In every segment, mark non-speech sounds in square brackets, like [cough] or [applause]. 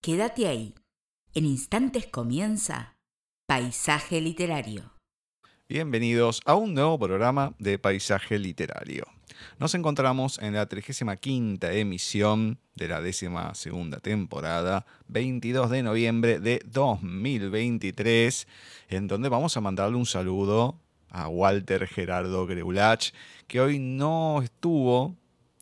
Quédate ahí. En instantes comienza Paisaje Literario. Bienvenidos a un nuevo programa de Paisaje Literario. Nos encontramos en la 35 emisión de la décima segunda temporada, 22 de noviembre de 2023, en donde vamos a mandarle un saludo a Walter Gerardo Greulach, que hoy no estuvo,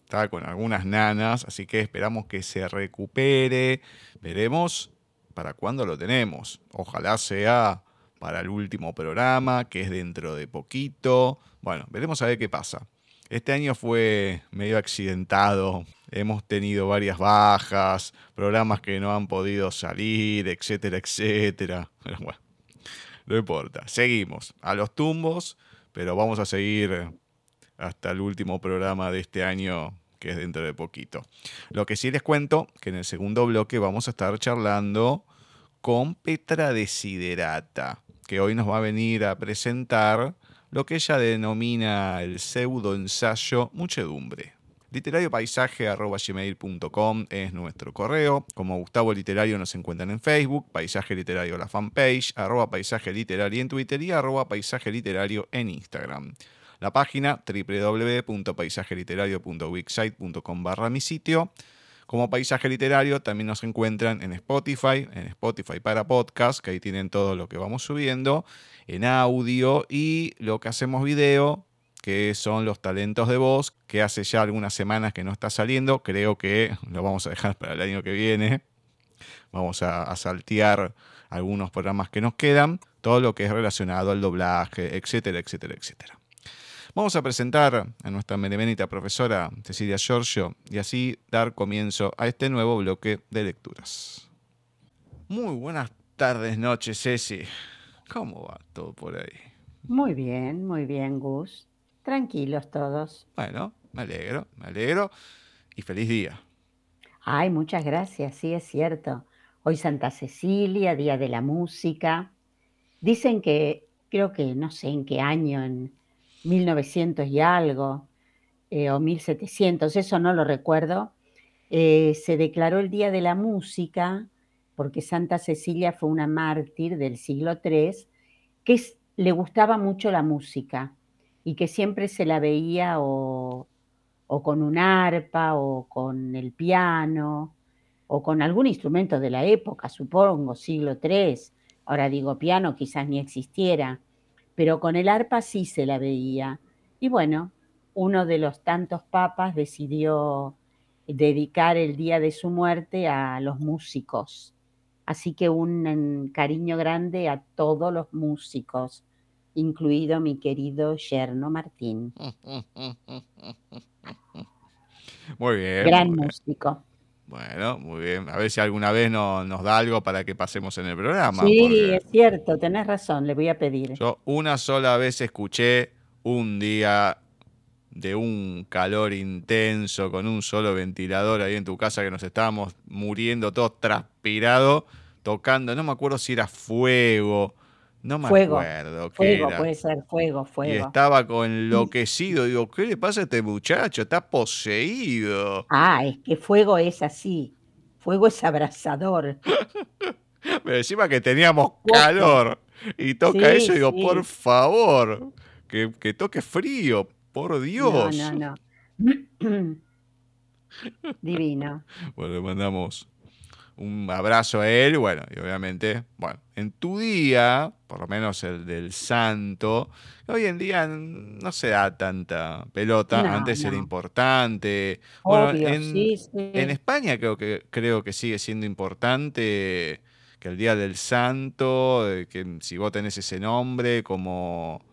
está con algunas nanas, así que esperamos que se recupere. Veremos para cuándo lo tenemos. Ojalá sea para el último programa, que es dentro de poquito. Bueno, veremos a ver qué pasa. Este año fue medio accidentado. Hemos tenido varias bajas, programas que no han podido salir, etcétera, etcétera. [laughs] Pero bueno, no importa. Seguimos a los tumbos, pero vamos a seguir hasta el último programa de este año, que es dentro de poquito. Lo que sí les cuento, que en el segundo bloque vamos a estar charlando con Petra Desiderata, que hoy nos va a venir a presentar lo que ella denomina el pseudo ensayo Muchedumbre. Literariopaisaje.gmail.com es nuestro correo. Como Gustavo Literario nos encuentran en Facebook, Paisaje Literario la fanpage, arroba Paisaje Literario en Twitter y arroba Paisaje Literario en Instagram. La página www.paisajeliterario.wixsite.com barra mi sitio. Como paisaje literario también nos encuentran en Spotify, en Spotify para podcast, que ahí tienen todo lo que vamos subiendo, en audio y lo que hacemos video, que son los talentos de voz, que hace ya algunas semanas que no está saliendo, creo que lo vamos a dejar para el año que viene. Vamos a, a saltear algunos programas que nos quedan, todo lo que es relacionado al doblaje, etcétera, etcétera, etcétera. Vamos a presentar a nuestra benemérita profesora Cecilia Giorgio y así dar comienzo a este nuevo bloque de lecturas. Muy buenas tardes, noches, Ceci. ¿Cómo va todo por ahí? Muy bien, muy bien, Gus. Tranquilos todos. Bueno, me alegro, me alegro y feliz día. Ay, muchas gracias, sí es cierto. Hoy Santa Cecilia, Día de la Música. Dicen que, creo que no sé en qué año, en 1900 y algo, eh, o 1700, eso no lo recuerdo, eh, se declaró el Día de la Música porque Santa Cecilia fue una mártir del siglo III que le gustaba mucho la música y que siempre se la veía o, o con un arpa o con el piano o con algún instrumento de la época, supongo, siglo III. Ahora digo piano, quizás ni existiera pero con el arpa sí se la veía. Y bueno, uno de los tantos papas decidió dedicar el día de su muerte a los músicos. Así que un cariño grande a todos los músicos, incluido mi querido Yerno Martín. [laughs] Muy bien. Gran músico. Bueno, muy bien. A ver si alguna vez no, nos da algo para que pasemos en el programa. Sí, es cierto, tenés razón, le voy a pedir. Yo una sola vez escuché un día de un calor intenso con un solo ventilador ahí en tu casa que nos estábamos muriendo todos transpirados, tocando, no me acuerdo si era fuego no me fuego, acuerdo. Fuego, puede ser, fuego, fuego. Y estaba con enloquecido. Digo, ¿qué le pasa a este muchacho? Está poseído. Ah, es que fuego es así. Fuego es abrasador. [laughs] Pero encima que teníamos calor. Y toca eso, digo, por favor, que, que, toque frío, por Dios. No, no, [clears throat] no. Divino. Bueno, le mandamos un abrazo a él, bueno, y obviamente, bueno, en tu día, por lo menos el del santo, hoy en día no se da tanta pelota, antes era importante. bueno, en, España creo que, creo que sigue siendo importante que el día del santo, que si vos tenés ese nombre, como...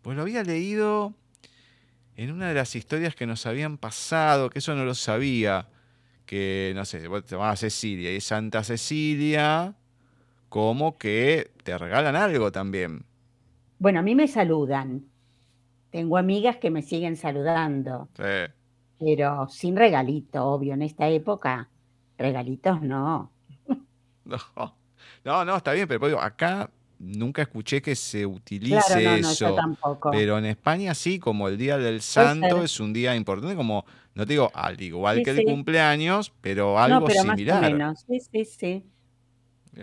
Pues lo había leído en una de las historias que nos habían pasado, que eso no lo sabía que, no sé, te vas a Cecilia y Santa Cecilia, como que te regalan algo también. Bueno, a mí me saludan. Tengo amigas que me siguen saludando. Pero sin regalito, obvio, en esta época, regalitos no. [laughs] No, no, no está bien, pero acá nunca escuché que se utilice eso. Pero en España sí, como el Día del Santo es un día importante, como, no te digo al igual que el cumpleaños, pero algo no, pero similar. Más o menos. Sí, sí, sí.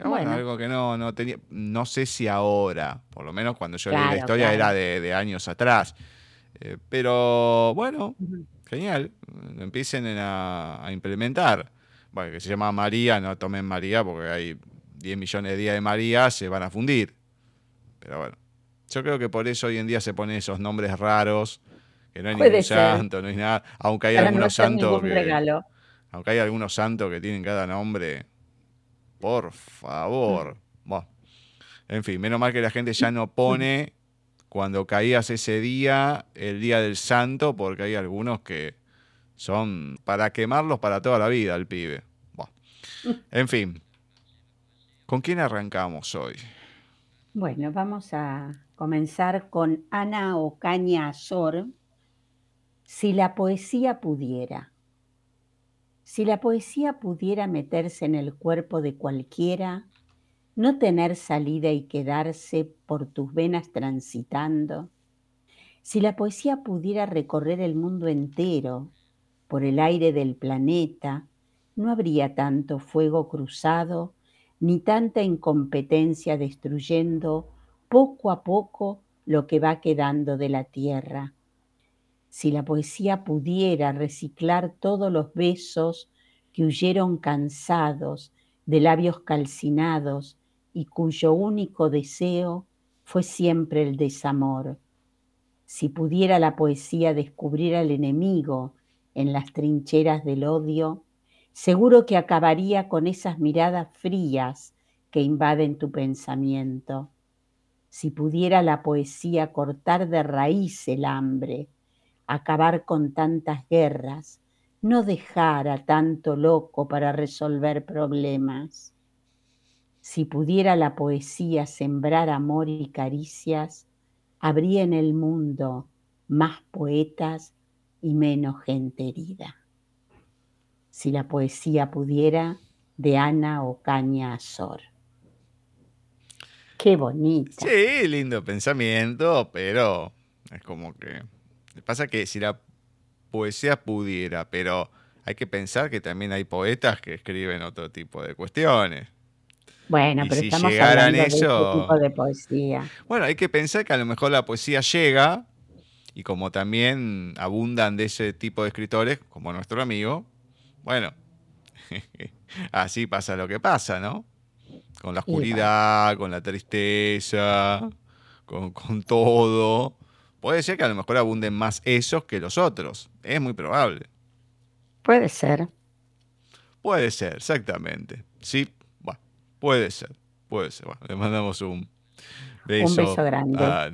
Bueno, algo que no, no tenía, no sé si ahora, por lo menos cuando yo leí la historia era de, años atrás. Eh, pero bueno, genial, empiecen a, a implementar. Bueno, que se llama María, no tomen María porque hay 10 millones de días de María, se van a fundir. Pero bueno, yo creo que por eso hoy en día se ponen esos nombres raros, que no hay ningún santo, no hay nada, aunque hay algunos santos que, aunque hay algunos santos que tienen cada nombre, por favor. Bueno, en fin, menos mal que la gente ya no pone cuando caías ese día, el día del santo, porque hay algunos que son para quemarlos para toda la vida, el pibe. Bueno, en fin, ¿Con quién arrancamos hoy? Bueno, vamos a comenzar con Ana Ocaña Azor. Si la poesía pudiera. Si la poesía pudiera meterse en el cuerpo de cualquiera, no tener salida y quedarse por tus venas transitando, si la poesía pudiera recorrer el mundo entero por el aire del planeta, no habría tanto fuego cruzado ni tanta incompetencia destruyendo poco a poco lo que va quedando de la tierra. Si la poesía pudiera reciclar todos los besos que huyeron cansados de labios calcinados y cuyo único deseo fue siempre el desamor. Si pudiera la poesía descubrir al enemigo en las trincheras del odio, Seguro que acabaría con esas miradas frías que invaden tu pensamiento. Si pudiera la poesía cortar de raíz el hambre, acabar con tantas guerras, no dejar a tanto loco para resolver problemas. Si pudiera la poesía sembrar amor y caricias, habría en el mundo más poetas y menos gente herida. Si la poesía pudiera, de Ana Ocaña Azor. Qué bonito. Sí, lindo pensamiento, pero es como que. Pasa que si la poesía pudiera, pero hay que pensar que también hay poetas que escriben otro tipo de cuestiones. Bueno, pero estamos hablando de tipo de poesía. Bueno, hay que pensar que a lo mejor la poesía llega, y como también abundan de ese tipo de escritores, como nuestro amigo, bueno, [laughs] así pasa lo que pasa, ¿no? Con la oscuridad, con la tristeza, con, todo. Puede ser que a lo mejor abunden más esos que los otros. Es muy probable. Puede ser. Puede ser, exactamente. Sí, bueno, puede ser. Puede ser. Bueno, le mandamos un beso. Un beso grande. Ah,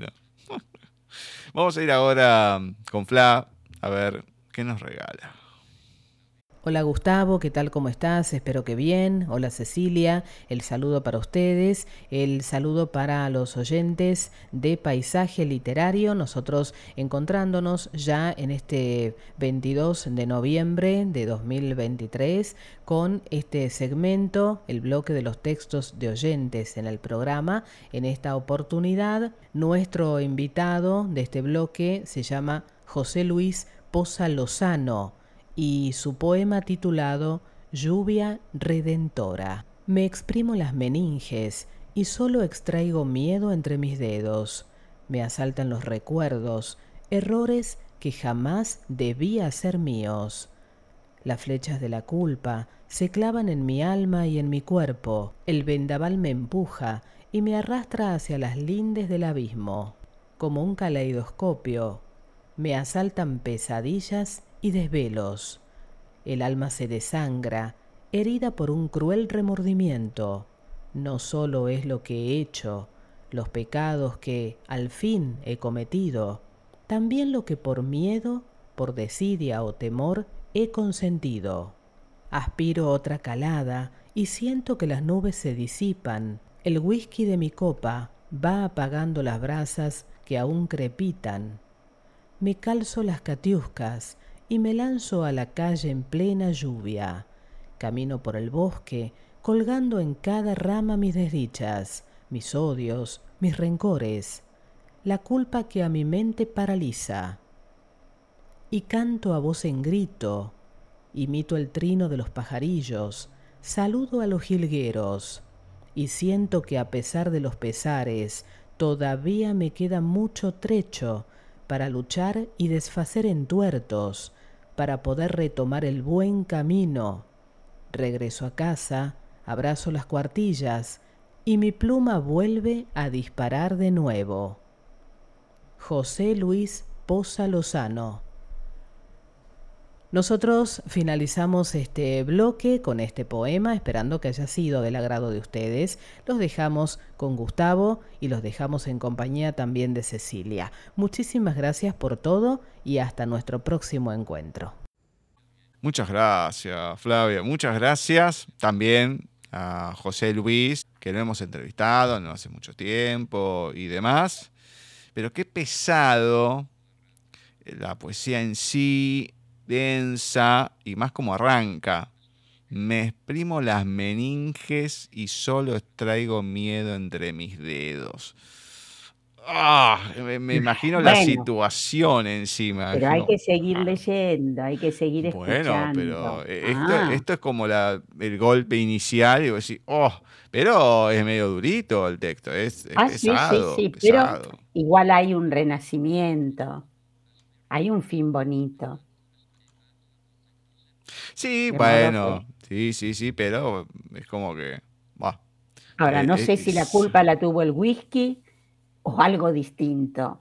[laughs] Vamos a ir ahora con Fla a ver qué nos regala. Hola Gustavo, ¿qué tal? ¿Cómo estás? Espero que bien. Hola Cecilia, el saludo para ustedes, el saludo para los oyentes de Paisaje Literario, nosotros encontrándonos ya en este 22 de noviembre de 2023 con este segmento, el bloque de los textos de oyentes en el programa. En esta oportunidad, nuestro invitado de este bloque se llama José Luis Poza Lozano y su poema titulado Lluvia Redentora. Me exprimo las meninges y solo extraigo miedo entre mis dedos. Me asaltan los recuerdos, errores que jamás debía ser míos. Las flechas de la culpa se clavan en mi alma y en mi cuerpo. El vendaval me empuja y me arrastra hacia las lindes del abismo. Como un caleidoscopio, me asaltan pesadillas y desvelos. El alma se desangra, herida por un cruel remordimiento. No solo es lo que he hecho, los pecados que al fin he cometido, también lo que por miedo, por desidia o temor he consentido. Aspiro otra calada y siento que las nubes se disipan. El whisky de mi copa va apagando las brasas que aún crepitan. Me calzo las catiuscas y me lanzo a la calle en plena lluvia. Camino por el bosque, colgando en cada rama mis desdichas, mis odios, mis rencores, la culpa que a mi mente paraliza. Y canto a voz en grito, imito el trino de los pajarillos, saludo a los jilgueros, y siento que a pesar de los pesares, todavía me queda mucho trecho para luchar y desfacer entuertos, para poder retomar el buen camino. Regreso a casa, abrazo las cuartillas, y mi pluma vuelve a disparar de nuevo. José Luis Poza Lozano nosotros finalizamos este bloque con este poema, esperando que haya sido del agrado de ustedes. Los dejamos con Gustavo y los dejamos en compañía también de Cecilia. Muchísimas gracias por todo y hasta nuestro próximo encuentro. Muchas gracias, Flavia. Muchas gracias también a José Luis, que lo hemos entrevistado no hace mucho tiempo y demás. Pero qué pesado la poesía en sí, densa y más como arranca. Me exprimo las meninges y solo extraigo miedo entre mis dedos. Ah, me, imagino la situación encima. Pero hay que seguir leyendo, hay que seguir escuchando. Bueno, pero ah. esto, es como la, el golpe inicial y vos decís, oh, pero es medio durito el texto, es, ah, pesado. Sí, sí, sí, pero igual hay un renacimiento, hay un fin bonito. Sí, bueno, sí, sí, sí, pero es como que. Ahora, no sé si la culpa la tuvo el whisky o algo distinto,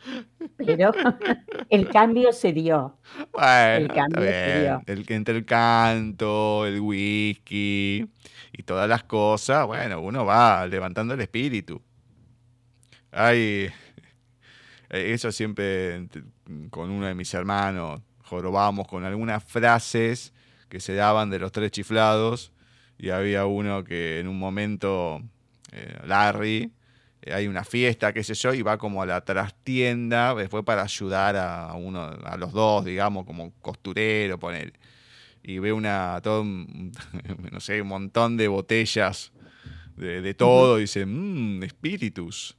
pero [laughs] el cambio se dio. Bueno, el cambio se dio. El, entre el canto, el whisky y todas las cosas, bueno, uno va levantando el espíritu. Ay, eso siempre con uno de mis hermanos jorobamos con algunas frases que se daban de los tres chiflados y había uno que en un momento, eh, Larry, eh, hay una fiesta, qué sé yo, y va como a la trastienda, después para ayudar a uno, a los dos, digamos, como costurero, poner. Y ve una, [laughs] no sé, un montón de botellas de, todo, y dice, mmm, espíritus.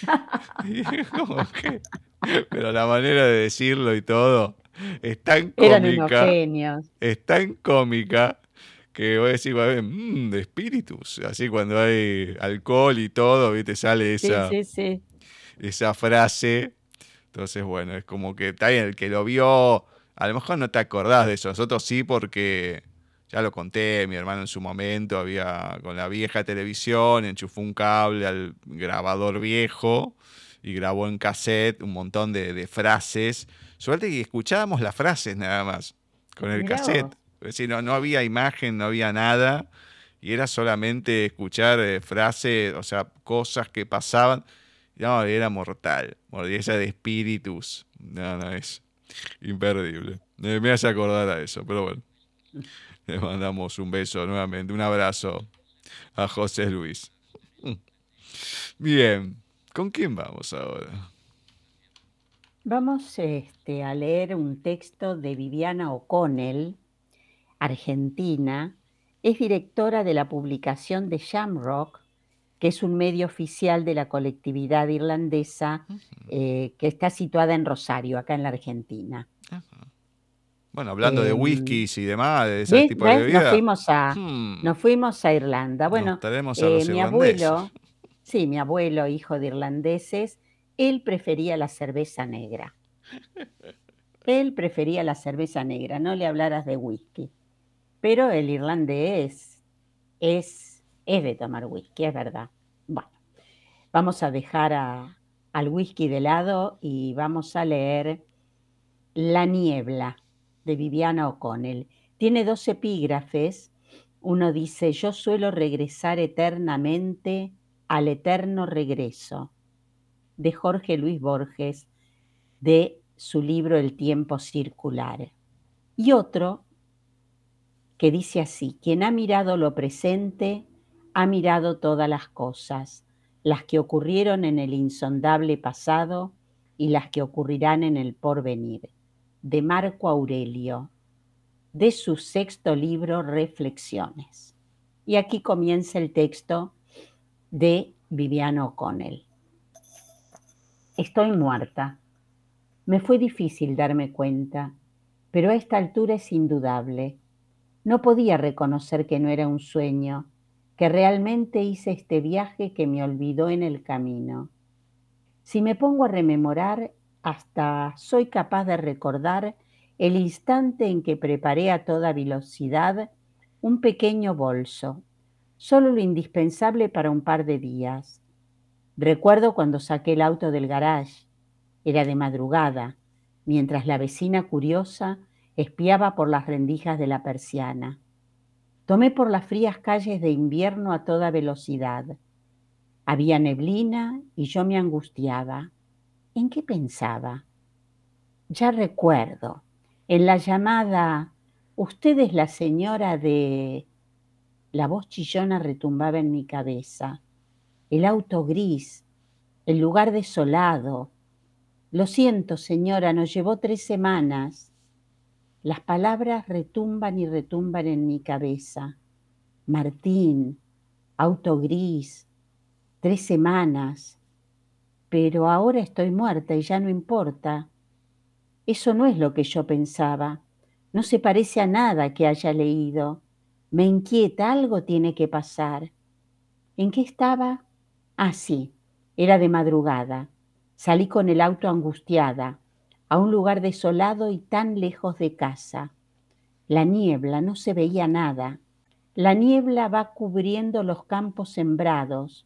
[laughs] pero la manera de decirlo y todo [laughs] es tan cómica. Es tan cómica que voy a decir, mmm, de espíritus. Así cuando hay alcohol y todo, ¿viste? Sale esa, esa frase. Entonces, bueno, es como que está el que lo vio, a lo mejor no te acordás de eso. Nosotros sí, porque ya lo conté, mi hermano en su momento había con la vieja televisión, enchufó un cable al grabador viejo y grabó en cassette un montón de, de frases Suerte que escuchábamos las frases nada más con el cassette. Es decir, no, no había imagen, no había nada. Y era solamente escuchar eh, frases, o sea, cosas que pasaban. No, era mortal. Mordida de espíritus. No, no, es imperdible. Me hace acordar a eso, pero bueno. Le mandamos un beso nuevamente, un abrazo a José Luis. Bien, ¿con quién vamos ahora? Vamos este, a leer un texto de Viviana O'Connell, argentina. Es directora de la publicación de Shamrock, que es un medio oficial de la colectividad irlandesa eh, que está situada en Rosario, acá en la Argentina. Bueno, hablando de em, whiskies y demás, de ese tipo de bebidas. Nos fuimos a, hmm. nos fuimos a Irlanda. Bueno, eh, mi abuelo, sí, mi abuelo, hijo de irlandeses, él prefería la cerveza negra. Él prefería la cerveza negra, no le hablaras de whisky. Pero el irlandés es, es de tomar whisky, es verdad. Bueno, vamos a dejar al whisky de lado y vamos a leer La niebla de Viviana O'Connell. Tiene dos epígrafes. Uno dice, yo suelo regresar eternamente al eterno regreso de Jorge Luis Borges de su libro El tiempo circular. Y otro que dice así, quien ha mirado lo presente, ha mirado todas las cosas, las que ocurrieron en el insondable pasado y las que ocurrirán en el porvenir, de Marco Aurelio, de su sexto libro Reflexiones. Y aquí comienza el texto de Viviana O'Connell. Estoy muerta. Me fue difícil darme cuenta, pero a esta altura es indudable. No podía reconocer que no era un sueño, que realmente hice este viaje que me olvidó en el camino. Si me pongo a rememorar, hasta soy capaz de recordar el instante en que preparé a toda velocidad un pequeño bolso, solo lo indispensable para un par de días. Recuerdo cuando saqué el auto del garage. Era de madrugada, mientras la vecina curiosa espiaba por las rendijas de la persiana. Tomé por las frías calles de invierno a toda velocidad. Había neblina y yo me angustiaba. ¿En qué pensaba? Ya recuerdo, en la llamada, usted es la señora de... La voz chillona retumbaba en mi cabeza. El auto gris, el lugar desolado. Lo siento, señora, nos llevó tres semanas. Las palabras retumban y retumban en mi cabeza. Martín, auto gris, tres semanas. Pero ahora estoy muerta y ya no importa. Eso no es lo que yo pensaba. No se parece a nada que haya leído. Me inquieta, algo tiene que pasar. ¿En qué estaba? Ah, era de madrugada. Salí con el auto angustiada, a un lugar desolado y tan lejos de casa. La niebla, no se veía nada. La niebla va cubriendo los campos sembrados.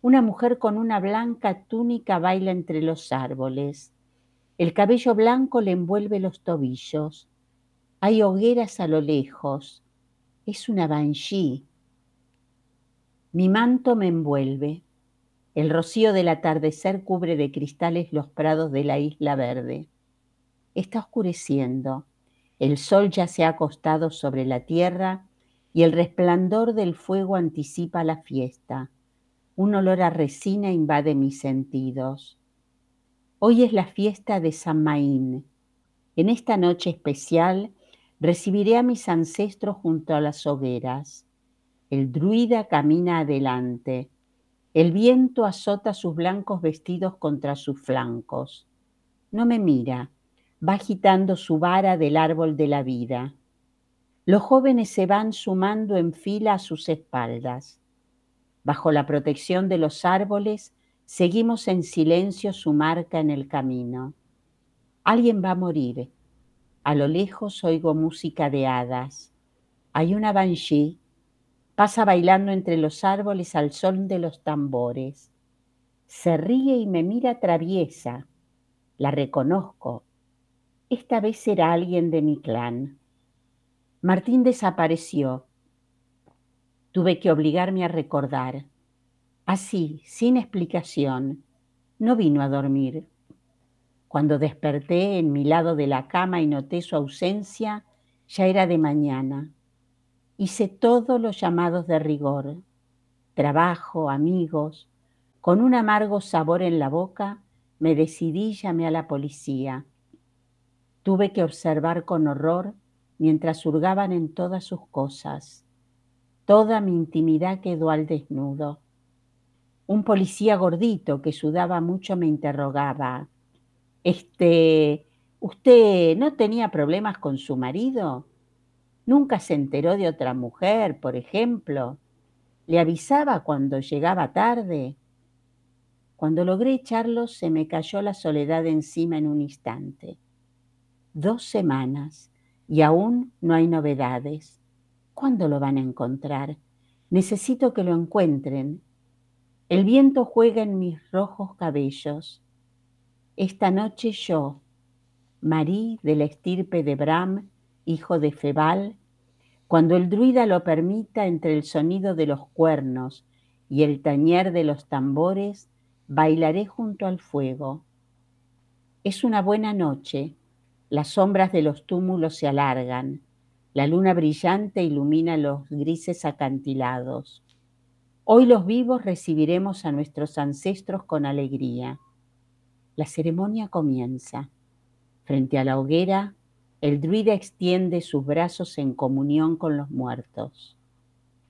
Una mujer con una blanca túnica baila entre los árboles. El cabello blanco le envuelve los tobillos. Hay hogueras a lo lejos. Es una banshee. Mi manto me envuelve. El rocío del atardecer cubre de cristales los prados de la isla verde. Está oscureciendo. El sol ya se ha acostado sobre la tierra y el resplandor del fuego anticipa la fiesta. Un olor a resina invade mis sentidos. Hoy es la fiesta de San Maín. En esta noche especial Recibiré a mis ancestros junto a las hogueras. El druida camina adelante. El viento azota sus blancos vestidos contra sus flancos. No me mira, va agitando su vara del árbol de la vida. Los jóvenes se van sumando en fila a sus espaldas. Bajo la protección de los árboles, seguimos en silencio su marca en el camino. Alguien va a morir a lo lejos oigo música de hadas. Hay una banshee, pasa bailando entre los árboles al son de los tambores. Se ríe y me mira traviesa. La reconozco. Esta vez será alguien de mi clan. Martín desapareció. Tuve que obligarme a recordar. Así, sin explicación, no vino a dormir. Cuando desperté en mi lado de la cama y noté su ausencia, ya era de mañana. Hice todos los llamados de rigor, trabajo, amigos. Con un amargo sabor en la boca, me decidí y llamé a la policía. Tuve que observar con horror mientras hurgaban en todas sus cosas. Toda mi intimidad quedó al desnudo. Un policía gordito que sudaba mucho me interrogaba. Este, ¿usted no tenía problemas con su marido? ¿Nunca se enteró de otra mujer, por ejemplo? ¿Le avisaba cuando llegaba tarde? Cuando logré echarlo, se me cayó la soledad encima en un instante. Dos semanas y aún no hay novedades. ¿Cuándo lo van a encontrar? Necesito que lo encuentren. El viento juega en mis rojos cabellos. Esta noche yo, Marí de la estirpe de Bram, hijo de Febal, cuando el druida lo permita entre el sonido de los cuernos y el tañer de los tambores, bailaré junto al fuego. Es una buena noche, las sombras de los túmulos se alargan, la luna brillante ilumina los grises acantilados. Hoy los vivos recibiremos a nuestros ancestros con alegría. La ceremonia comienza. Frente a la hoguera, el druida extiende sus brazos en comunión con los muertos.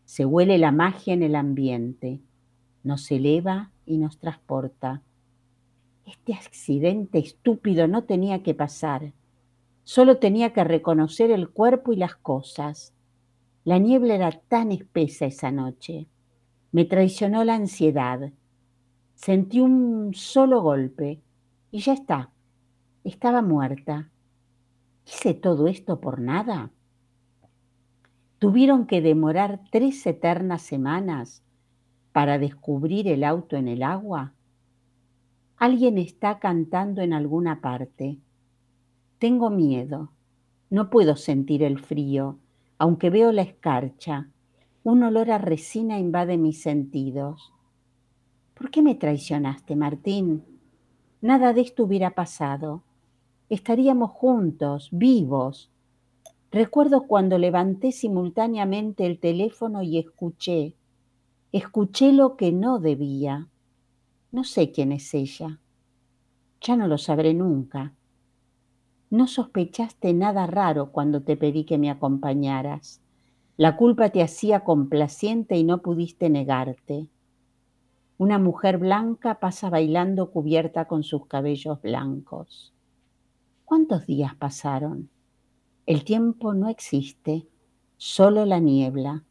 Se huele la magia en el ambiente. nos eleva y nos transporta. Este accidente estúpido no tenía que pasar. Solo tenía que reconocer el cuerpo y las cosas. La niebla era tan espesa esa noche. Me traicionó la ansiedad. Sentí un solo golpe y ya está. Estaba muerta. ¿Hice todo esto por nada? Tuvieron que demorar tres eternas semanas para descubrir el auto en el agua. Alguien está cantando en alguna parte. Tengo miedo. No puedo sentir el frío, aunque veo la escarcha. Un olor a resina invade mis sentidos. ¿Por qué me traicionaste, Martín? Nada de esto hubiera pasado. Estaríamos juntos, vivos. Recuerdo cuando levanté simultáneamente el teléfono y escuché, escuché lo que no debía. No sé quién es ella. Ya no lo sabré nunca. No sospechaste nada raro cuando te pedí que me acompañaras. La culpa te hacía complaciente y no pudiste negarte. Una mujer blanca pasa bailando cubierta con sus cabellos blancos. ¿Cuántos días pasaron? El tiempo no existe, solo la niebla.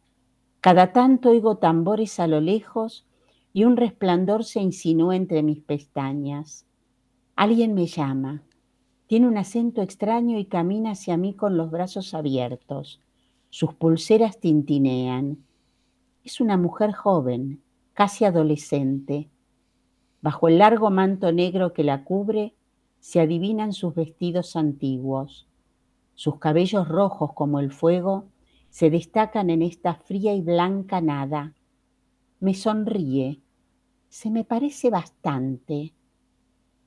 Cada tanto oigo tambores a lo lejos y un resplandor se insinúa entre mis pestañas. Alguien me llama. Tiene un acento extraño y camina hacia mí con los brazos abiertos. Sus pulseras tintinean. Es una mujer joven, casi adolescente. Bajo el largo manto negro que la cubre, se adivinan sus vestidos antiguos. Sus cabellos rojos como el fuego se destacan en esta fría y blanca nada. Me sonríe. Se me parece bastante.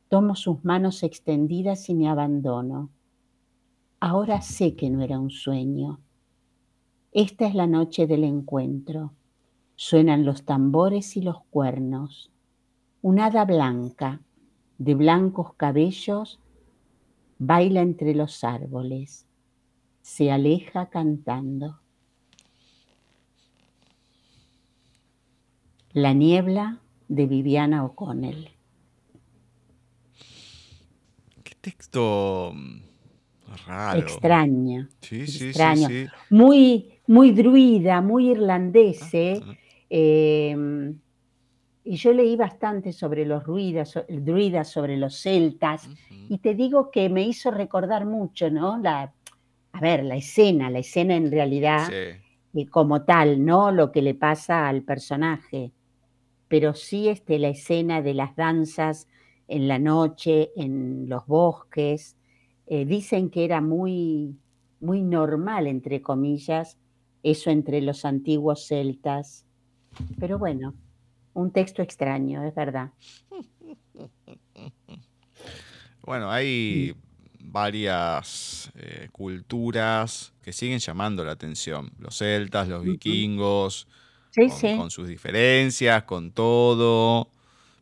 Tomo sus manos extendidas y me abandono. Ahora sé que no era un sueño. Esta es la noche del encuentro. Suenan los tambores y los cuernos. Un hada blanca, de blancos cabellos, baila entre los árboles. Se aleja cantando. La niebla de Viviana O'Connell. texto mm, raro. Extraño. Sí, sí, extraño. sí, sí. Muy, muy druida, muy irlandese. Em, y yo leí bastante sobre los druidas, druidas sobre los celtas, y te digo que me hizo recordar mucho, ¿no? La, a ver, la escena, la escena en realidad Sí. como tal, no lo que le pasa al personaje, pero sí este, la escena de las danzas en la noche, en los bosques. Eh, dicen que era muy, muy normal, entre comillas, eso entre los antiguos celtas. Pero bueno, un texto extraño, es verdad. [laughs] Bueno, hay varias eh, culturas que siguen llamando la atención. Los celtas, los vikingos, Sí, con, sí. con sus diferencias, con todo.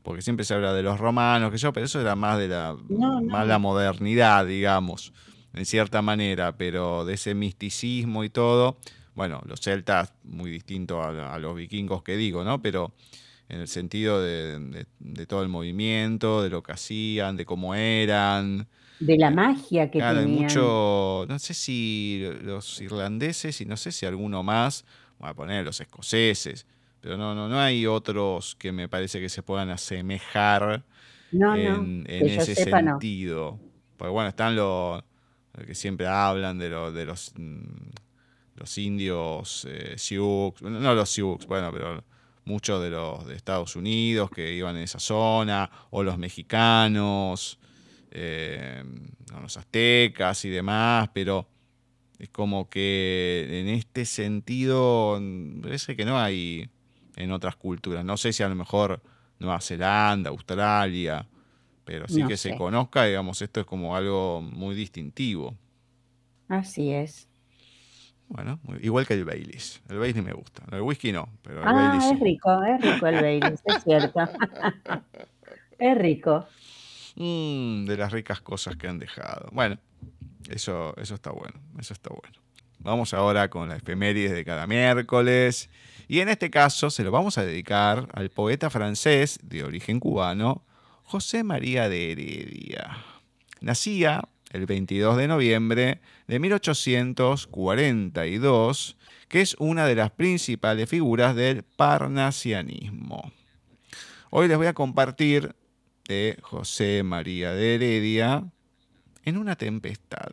Porque siempre se habla de los romanos, que yo, pero eso era más de la, No, más la modernidad, digamos, en cierta manera, pero de ese misticismo y todo. Bueno, los celtas, muy distinto a, a los vikingos que digo, ¿no? Pero en el sentido de, de- de todo el movimiento, de lo que hacían, de cómo eran. De la magia que Claro, hay tenían. mucho, no sé si los irlandeses y no sé si alguno más, voy a poner los escoceses, pero no, no, no hay otros que me parece que se puedan asemejar No, no, en, ese sepa, no. sentido. Porque bueno, están los los que siempre hablan de, lo- de los, mm, los indios eh, Sioux, no los Sioux, bueno, pero muchos de los de Estados Unidos que iban en esa zona, o los mexicanos, eh, los aztecas y demás, pero es como que en este sentido parece que no hay en otras culturas. No sé si a lo mejor Nueva Zelanda, Australia, pero sí No que se conozca, digamos, esto es como algo muy distintivo. Así es. Bueno, muy- igual que el Baileys. El Baileys me gusta. El whisky no, pero el Ah, Baileys es sí. rico, es rico el Baileys, es cierto. [laughs] Es rico. Mm, de las ricas cosas que han dejado. Bueno, eso, eso está bueno. Eso está bueno. Vamos ahora con la efemérides de cada miércoles. Y en este caso se lo vamos a dedicar al poeta francés de origen cubano, José María de Heredia. Nacía el 22 de noviembre de 1842, que es una de las principales figuras del parnasianismo. Hoy les voy a compartir de José María de Heredia en una tempestad.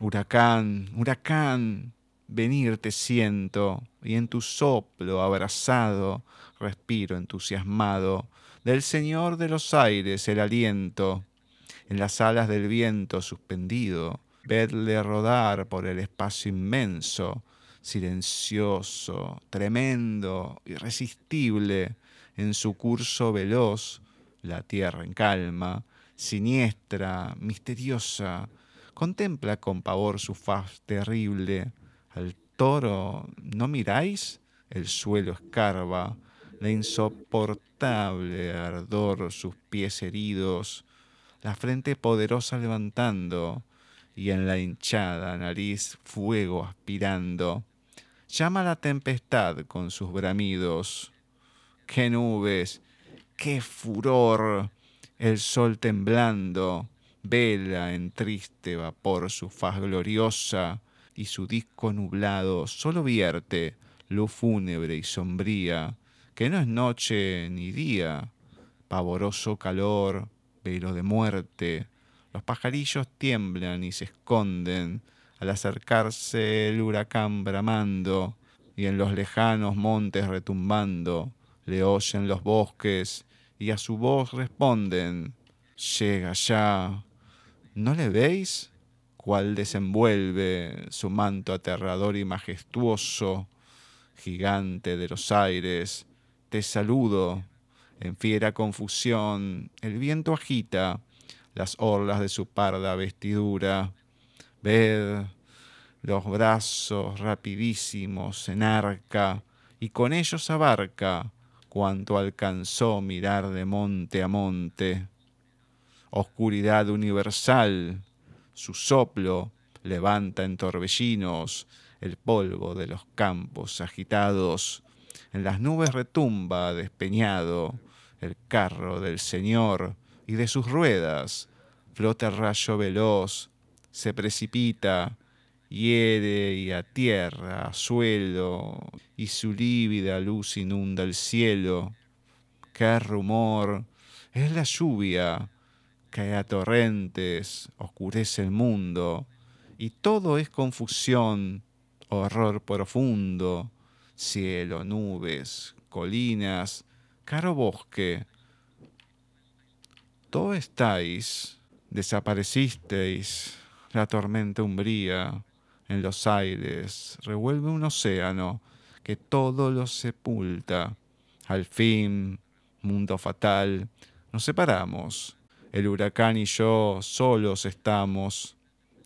Huracán, huracán, venir te siento, y en tu soplo abrazado respiro entusiasmado del Señor de los aires el aliento, en las alas del viento suspendido, verle rodar por el espacio inmenso, silencioso, tremendo, irresistible, en su curso veloz, la tierra en calma, siniestra, misteriosa, contempla con pavor su faz terrible. Al toro, ¿no miráis? El suelo escarba, la insoportable ardor, sus pies heridos, la frente poderosa levantando, y en la hinchada nariz fuego aspirando. Llama la tempestad con sus bramidos. ¡Qué nubes! ¡Qué furor! El sol temblando, vela en triste vapor su faz gloriosa, y su disco nublado solo vierte luz fúnebre y sombría, que no es noche ni día, pavoroso calor, velo de muerte. Los pajarillos tiemblan y se esconden al acercarse el huracán bramando y en los lejanos montes retumbando le oyen los bosques y a su voz responden, llega ya. ¿No le veis? cual desenvuelve su manto aterrador y majestuoso, gigante de los aires, te saludo, en fiera confusión, el viento agita las orlas de su parda vestidura. Ved los brazos rapidísimos en arca, y con ellos abarca cuanto alcanzó mirar de monte a monte. Oscuridad universal, su soplo levanta en torbellinos el polvo de los campos agitados. En las nubes retumba despeñado el carro del Señor y de sus ruedas flota el rayo veloz, se precipita, hiere y a tierra, a suelo, y su lívida luz inunda el cielo. Qué rumor, es la lluvia, cae a torrentes, oscurece el mundo, y todo es confusión, horror profundo, cielo, nubes, colinas, caro bosque. Todo estáis, desaparecisteis, la tormenta umbría, en los aires, revuelve un océano que todo lo sepulta. Al fin, mundo fatal, nos separamos el huracán y yo solos estamos,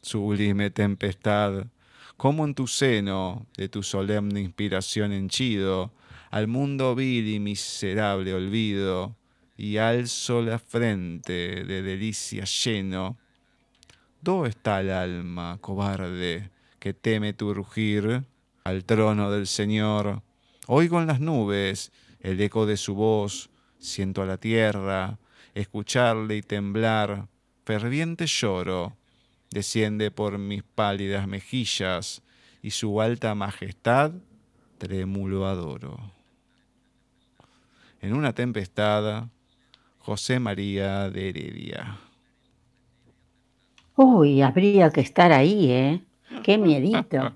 sublime tempestad, como en tu seno, de tu solemne inspiración henchido, al mundo vil y miserable olvido, y alzo la frente de delicia lleno. ¿Dónde está el alma, cobarde, que teme tu rugir? Al trono del Señor, oigo en las nubes el eco de su voz, siento a la tierra, escucharle y temblar, ferviente lloro, desciende por mis pálidas mejillas, y su alta majestad trémulo adoro. En una tempestad, José María de Heredia. Uy, habría que estar ahí, ¿eh? Qué miedito.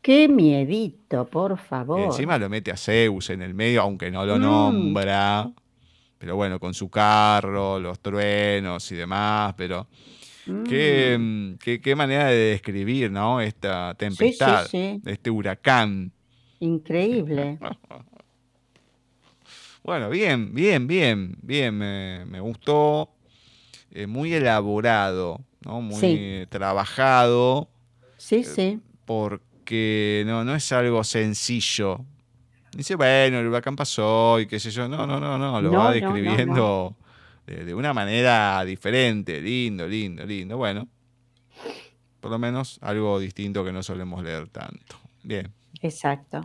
Qué miedito, por favor. encima lo mete a Zeus en el medio, aunque no lo mm. nombra pero bueno, con su carro, los truenos y demás, pero mm. qué, manera de describir, ¿no? Esta tempestad, este huracán. Increíble. [laughs] bueno, bien, bien, bien, bien, me, gustó, eh, muy elaborado, ¿no? Muy trabajado. Sí, eh, sí. Porque no, no es algo sencillo Dice, bueno, el huracán pasó y qué sé yo. No, no, no, no, lo va describiendo de, una manera diferente. Lindo, lindo, lindo. Bueno. por lo menos algo distinto que no solemos leer tanto. Bien. Exacto.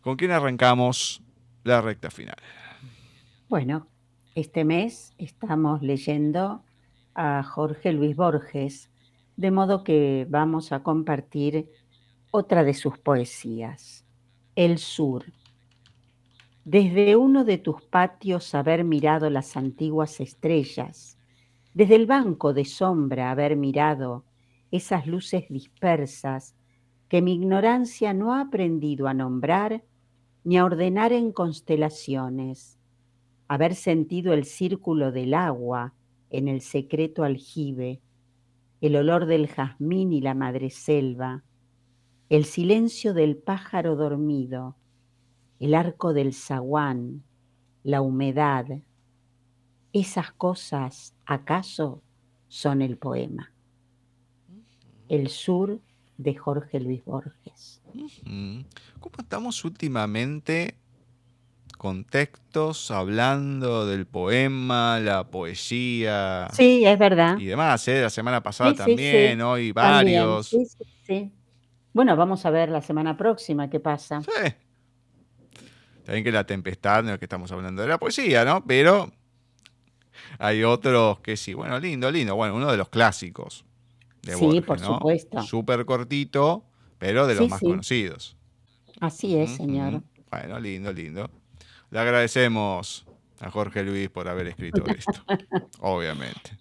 ¿Con quién arrancamos la recta final? Bueno, este mes estamos leyendo a Jorge Luis Borges, de modo que vamos a compartir otra de sus poesías, El Sur. Desde uno de tus patios haber mirado las antiguas estrellas, desde el banco de sombra haber mirado esas luces dispersas que mi ignorancia no ha aprendido a nombrar ni a ordenar en constelaciones, haber sentido el círculo del agua en el secreto aljibe, el olor del jazmín y la madreselva, el silencio del pájaro dormido, el arco del zaguán, la humedad, esas cosas acaso son el poema. El sur de Jorge Luis Borges. ¿Cómo estamos últimamente con textos hablando del poema, la poesía? Sí, es verdad. Y demás, ¿eh? La semana pasada también, hoy varios. Sí, sí, sí. Bueno, vamos a ver la semana próxima qué pasa. Sí. También que la tempestad, no es que estamos hablando de la poesía, ¿no? Pero hay otros que sí, bueno, lindo, lindo. Bueno, uno de los clásicos sí, por supuesto. Súper cortito, pero de los más conocidos. Así es, señor. Bueno, lindo, lindo. Le agradecemos a Jorge Luis por haber escrito esto, [laughs] obviamente.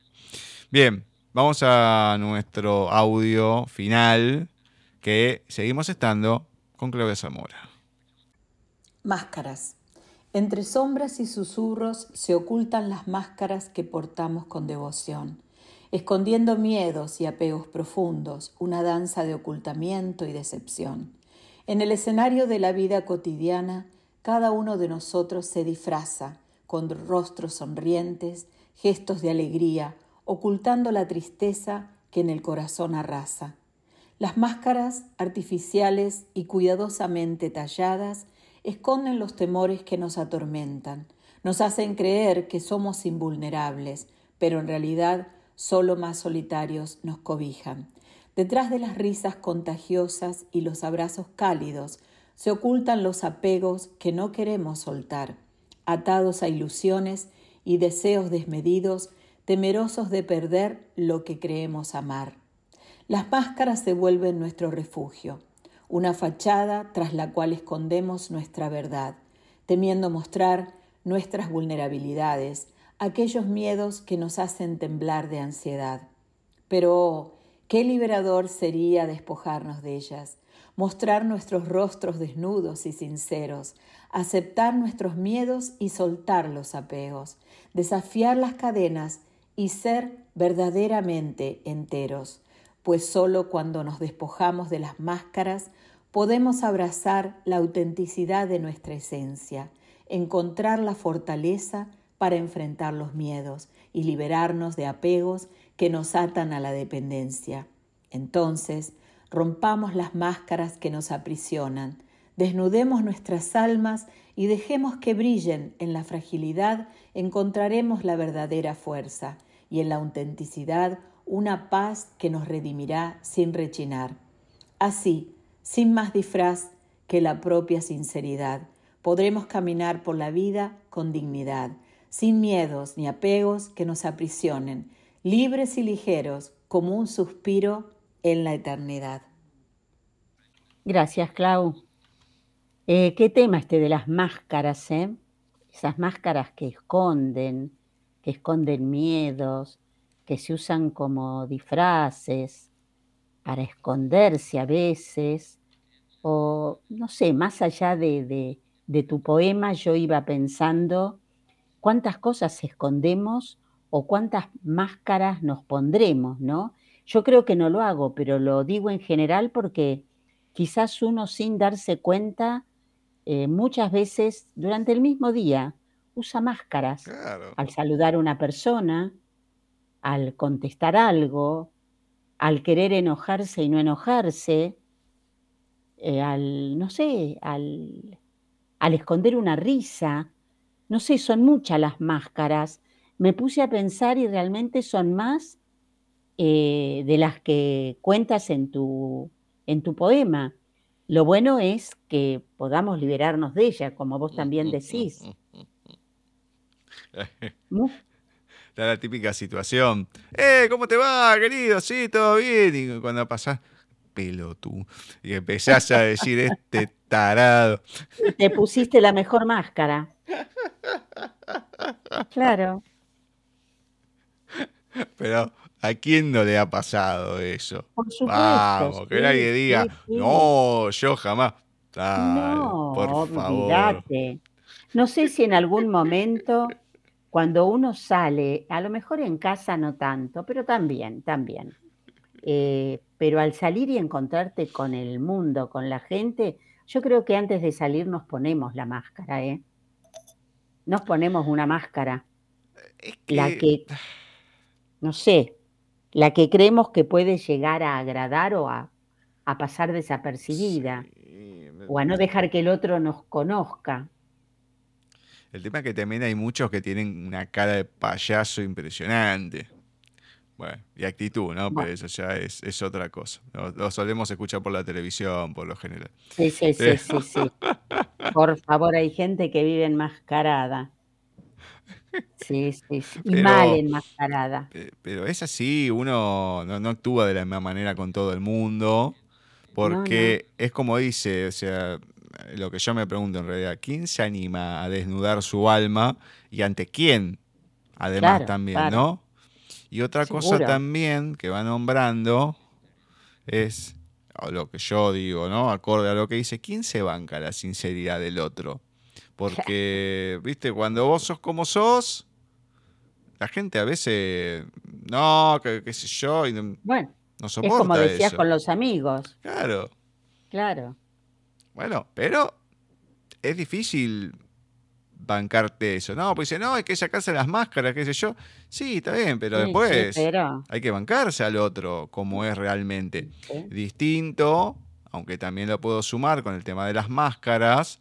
Bien, vamos a nuestro audio final, que seguimos estando con Claudia Zamora. Máscaras. Entre sombras y susurros se ocultan las máscaras que portamos con devoción escondiendo miedos y apegos profundos, una danza de ocultamiento y decepción. En el escenario de la vida cotidiana, cada uno de nosotros se disfraza con rostros sonrientes, gestos de alegría, ocultando la tristeza que en el corazón arrasa. Las máscaras artificiales y cuidadosamente talladas esconden los temores que nos atormentan, nos hacen creer que somos invulnerables, pero en realidad solo más solitarios nos cobijan. Detrás de las risas contagiosas y los abrazos cálidos se ocultan los apegos que no queremos soltar, atados a ilusiones y deseos desmedidos, temerosos de perder lo que creemos amar. Las máscaras se vuelven nuestro refugio, una fachada tras la cual escondemos nuestra verdad, temiendo mostrar nuestras vulnerabilidades, aquellos miedos que nos hacen temblar de ansiedad. Pero qué liberador sería despojarnos de ellas, mostrar nuestros rostros desnudos y sinceros, aceptar nuestros miedos y soltar los apegos, desafiar las cadenas y ser verdaderamente enteros, pues solo cuando nos despojamos de las máscaras podemos abrazar la autenticidad de nuestra esencia, encontrar la fortaleza para enfrentar los miedos y liberarnos de apegos que nos atan a la dependencia. Entonces, rompamos las máscaras que nos aprisionan, desnudemos nuestras almas y dejemos que brillen en la fragilidad, encontraremos la verdadera fuerza y en la autenticidad una paz que nos redimirá sin rechinar. Así, sin más disfraz que la propia sinceridad, podremos caminar por la vida con dignidad, sin miedos ni apegos que nos aprisionen, libres y ligeros como un suspiro en la eternidad. Gracias, Clau. Eh, ¿Qué tema este de las máscaras, eh? Esas máscaras que esconden, que esconden miedos, que se usan como disfraces para esconderse a veces, o no sé, más allá de, de tu poema, yo iba pensando cuántas cosas escondemos o cuántas máscaras nos pondremos, ¿no? Yo creo que no lo hago, pero lo digo en general porque quizás uno sin darse cuenta, eh, muchas veces durante el mismo día, usa máscaras al saludar a una persona, al contestar algo, al querer enojarse y no enojarse, eh, al, no sé, al, al esconder una risa, no sé, son muchas las máscaras. Me puse a pensar y realmente son más eh, de las que cuentas en tu, en tu poema. Lo bueno es que podamos liberarnos de ella, como vos también decís. [laughs] Está la típica situación. ¡Eh, cómo te va, querido! Sí, todo bien. Y cuando pasás, pelo tú. Y empezás a decir, este tarado. [laughs] Te pusiste la mejor máscara. [laughs] Claro. Pero, ¿a quién no le ha pasado eso? Por supuesto. Vamos, que sí, nadie diga, sí, sí. no, yo jamás. No, por favor. No sé si en algún momento, cuando uno sale, a lo mejor en casa no tanto, pero también, también. Eh, pero al salir y encontrarte con el mundo, con la gente, yo creo que antes de salir nos ponemos la máscara, ¿eh? Nos ponemos una máscara, Es la que, no sé, la que creemos que puede llegar a agradar o a, a pasar desapercibida, sí, o a no dejar que el otro nos conozca. el tema es que también hay muchos que tienen una cara de payaso impresionante. Bueno, y actitud, ¿no? Pero eso ya es, es otra cosa. Lo, lo solemos escuchar por la televisión, por lo general. sí, sí, sí, sí, sí. [laughs] Por favor, hay gente que vive enmascarada. [laughs] Sí, sí, sí. Y mal pero, enmascarada. pe- pero es así, uno no, no actúa de la misma manera con todo el mundo, No, no. porque es como dice, o sea, lo que yo me pregunto en realidad, ¿quién se anima a desnudar su alma y ante quién? Además Claro, también, claro. ¿no? Y otra cosa también que va nombrando es o lo que yo digo, ¿no? Acorde a lo que dice, ¿quién se banca la sinceridad del otro? Porque, viste, cuando vos sos como sos, la gente a veces, no, qué sé yo, y no, Bueno, no es como soporta decías eso. con los amigos. Claro, Claro. bueno, pero es difícil bancarte eso. No, pues dice, no, hay que sacarse las máscaras, qué sé yo. Sí, está bien, pero Sí, sí, después pero. hay que bancarse al otro como es realmente. sí. Distinto, aunque también lo puedo sumar con el tema de las máscaras,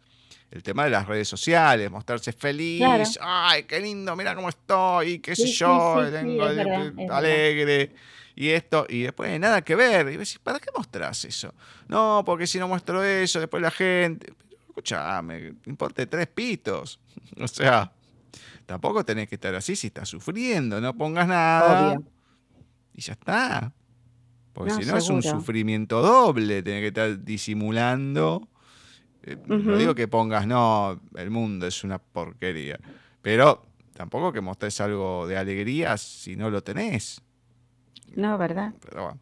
el tema de las redes sociales, mostrarse Claro. feliz, ay, qué lindo, mira cómo estoy, qué sé Sí, sí, yo, sí, tengo verdad, es alegre. Y esto, y después nada que ver. Y decís, ¿para qué mostrás eso? No, porque si no muestro eso, después la gente. Escuchame, importe tres pitos. [laughs] O sea, tampoco tenés que estar así si estás sufriendo. No pongas nada Obvio. y ya está. Porque No, si no es un sufrimiento doble, tener que estar disimulando. Eh, No digo que pongas, no, el mundo es una porquería. Pero tampoco que mostres algo de alegría si no lo tenés. No, ¿verdad? Pero bueno,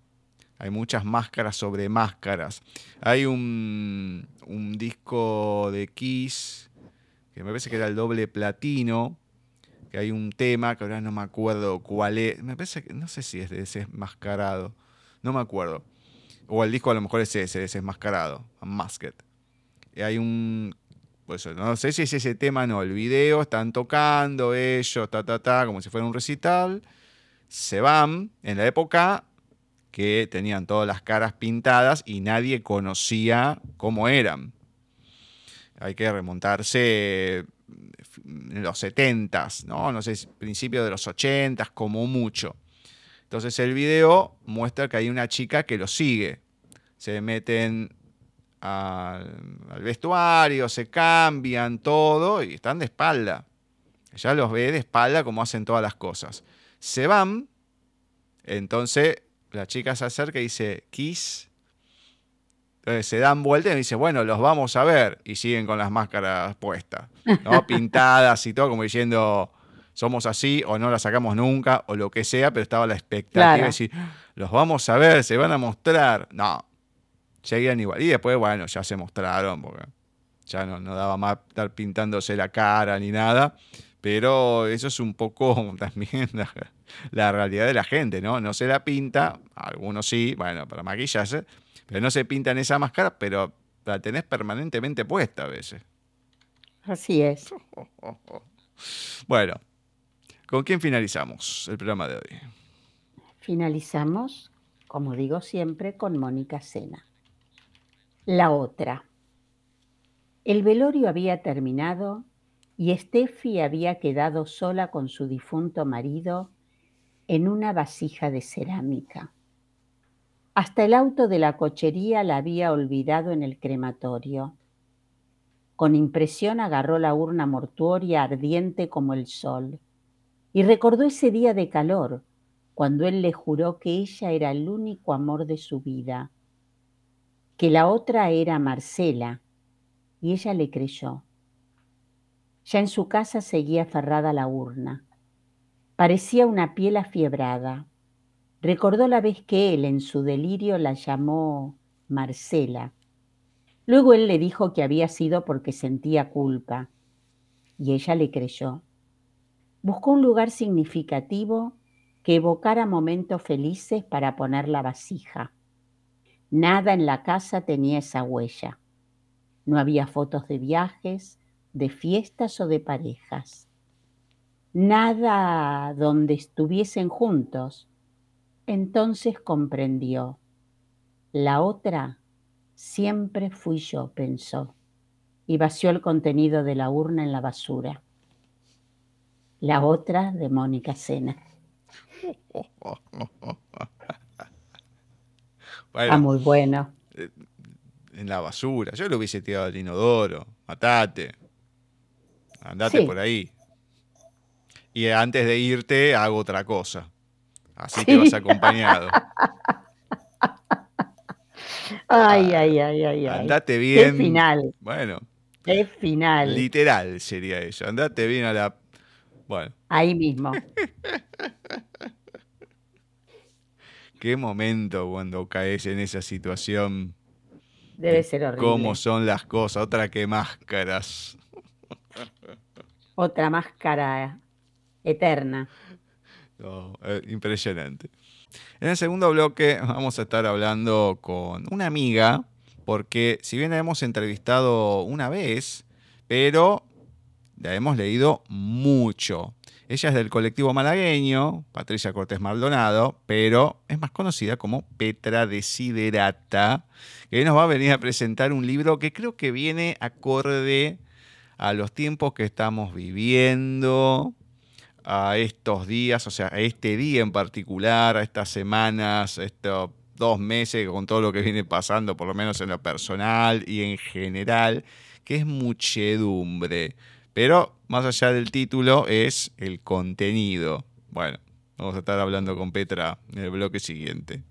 hay muchas máscaras sobre máscaras. Hay un, un disco de Kiss, que me parece que era el doble platino, que hay un tema que ahora no me acuerdo cuál es. Me parece que, no sé si es de Desmascarado, no me acuerdo. O el disco a lo mejor es ese, Desmascarado, Unmasked. Y hay un. Pues no sé si es ese tema, no. El video, están tocando ellos, ta, ta, ta, como si fuera un recital. Se van en la época que tenían todas las caras pintadas y nadie conocía cómo eran. Hay que remontarse en los 70s, ¿no? No sé, principios de los 80s, como mucho. Entonces el video muestra que hay una chica que lo sigue. Se meten al, al vestuario, se cambian todo y están de espalda. Ella los ve de espalda como hacen todas las cosas. Se van, entonces la chica se acerca y dice, Kiss. Entonces se dan vuelta y dice, bueno, los vamos a ver. Y siguen con las máscaras puestas, ¿no? [laughs] pintadas y todo, como diciendo, somos así o no la sacamos nunca o lo que sea, pero estaba la expectativa Claro. de decir, los vamos a ver, se van a mostrar. No, seguían igual. Y después, bueno, ya se mostraron, porque ya no, no daba más estar pintándose la cara ni nada. Pero eso es un poco [laughs] también la, la realidad de la gente, ¿no? No se la pinta, algunos sí, bueno, para maquillarse, pero no se pintan esa máscara, pero la tenés permanentemente puesta a veces. Así es. [laughs] Bueno, ¿con quién finalizamos el programa de hoy? Finalizamos, como digo siempre, con Mónica Sena. La otra. El velorio había terminado y Steffi había quedado sola con su difunto marido en una vasija de cerámica. Hasta el auto de la cochería la había olvidado en el crematorio. Con impresión agarró la urna mortuoria ardiente como el sol y recordó ese día de calor, cuando él le juró que ella era el único amor de su vida, que la otra era Marcela, y ella le creyó. Ya en su casa seguía aferrada la urna. Parecía una piel afiebrada. Recordó la vez que él en su delirio la llamó Marcela. Luego él le dijo que había sido porque sentía culpa, y ella le creyó. Buscó un lugar significativo que evocara momentos felices para poner la vasija. Nada en la casa tenía esa huella. No había fotos de viajes, de fiestas o de parejas. Nada donde estuviesen juntos. Entonces comprendió. La otra siempre fui yo, pensó, y vació el contenido de la urna en la basura. La otra de Mónica Sena. [laughs] Bueno, Ah, muy bueno. en la basura. Yo lo hubiese tirado al inodoro. Matate. Andate Sí. por ahí. Y antes de irte, hago otra cosa. Así Sí. te vas acompañado. [laughs] Ay, ay, ay, ay, ay. Andate Qué bien. final, Bueno, qué final. literal sería eso. Andate bien a la. Bueno, Ahí mismo. [laughs] qué momento cuando caes en esa situación. Debe ser horrible. Cómo son las cosas. Otra que máscaras. [laughs] Otra máscara eterna. No, eh, impresionante. En el segundo bloque vamos a estar hablando con una amiga, porque si bien la hemos entrevistado una vez, pero la hemos leído mucho. Ella es del colectivo malagueño, Patricia Cortés Maldonado, pero es más conocida como Petra Desiderata, que nos va a venir a presentar un libro que creo que viene acorde a los tiempos que estamos viviendo, a estos días, o sea, a este día en particular, a estas semanas, estos dos meses con todo lo que viene pasando, por lo menos en lo personal y en general, que es muchedumbre. Pero más allá del título es el contenido. Bueno, vamos a estar hablando con Petra en el bloque siguiente.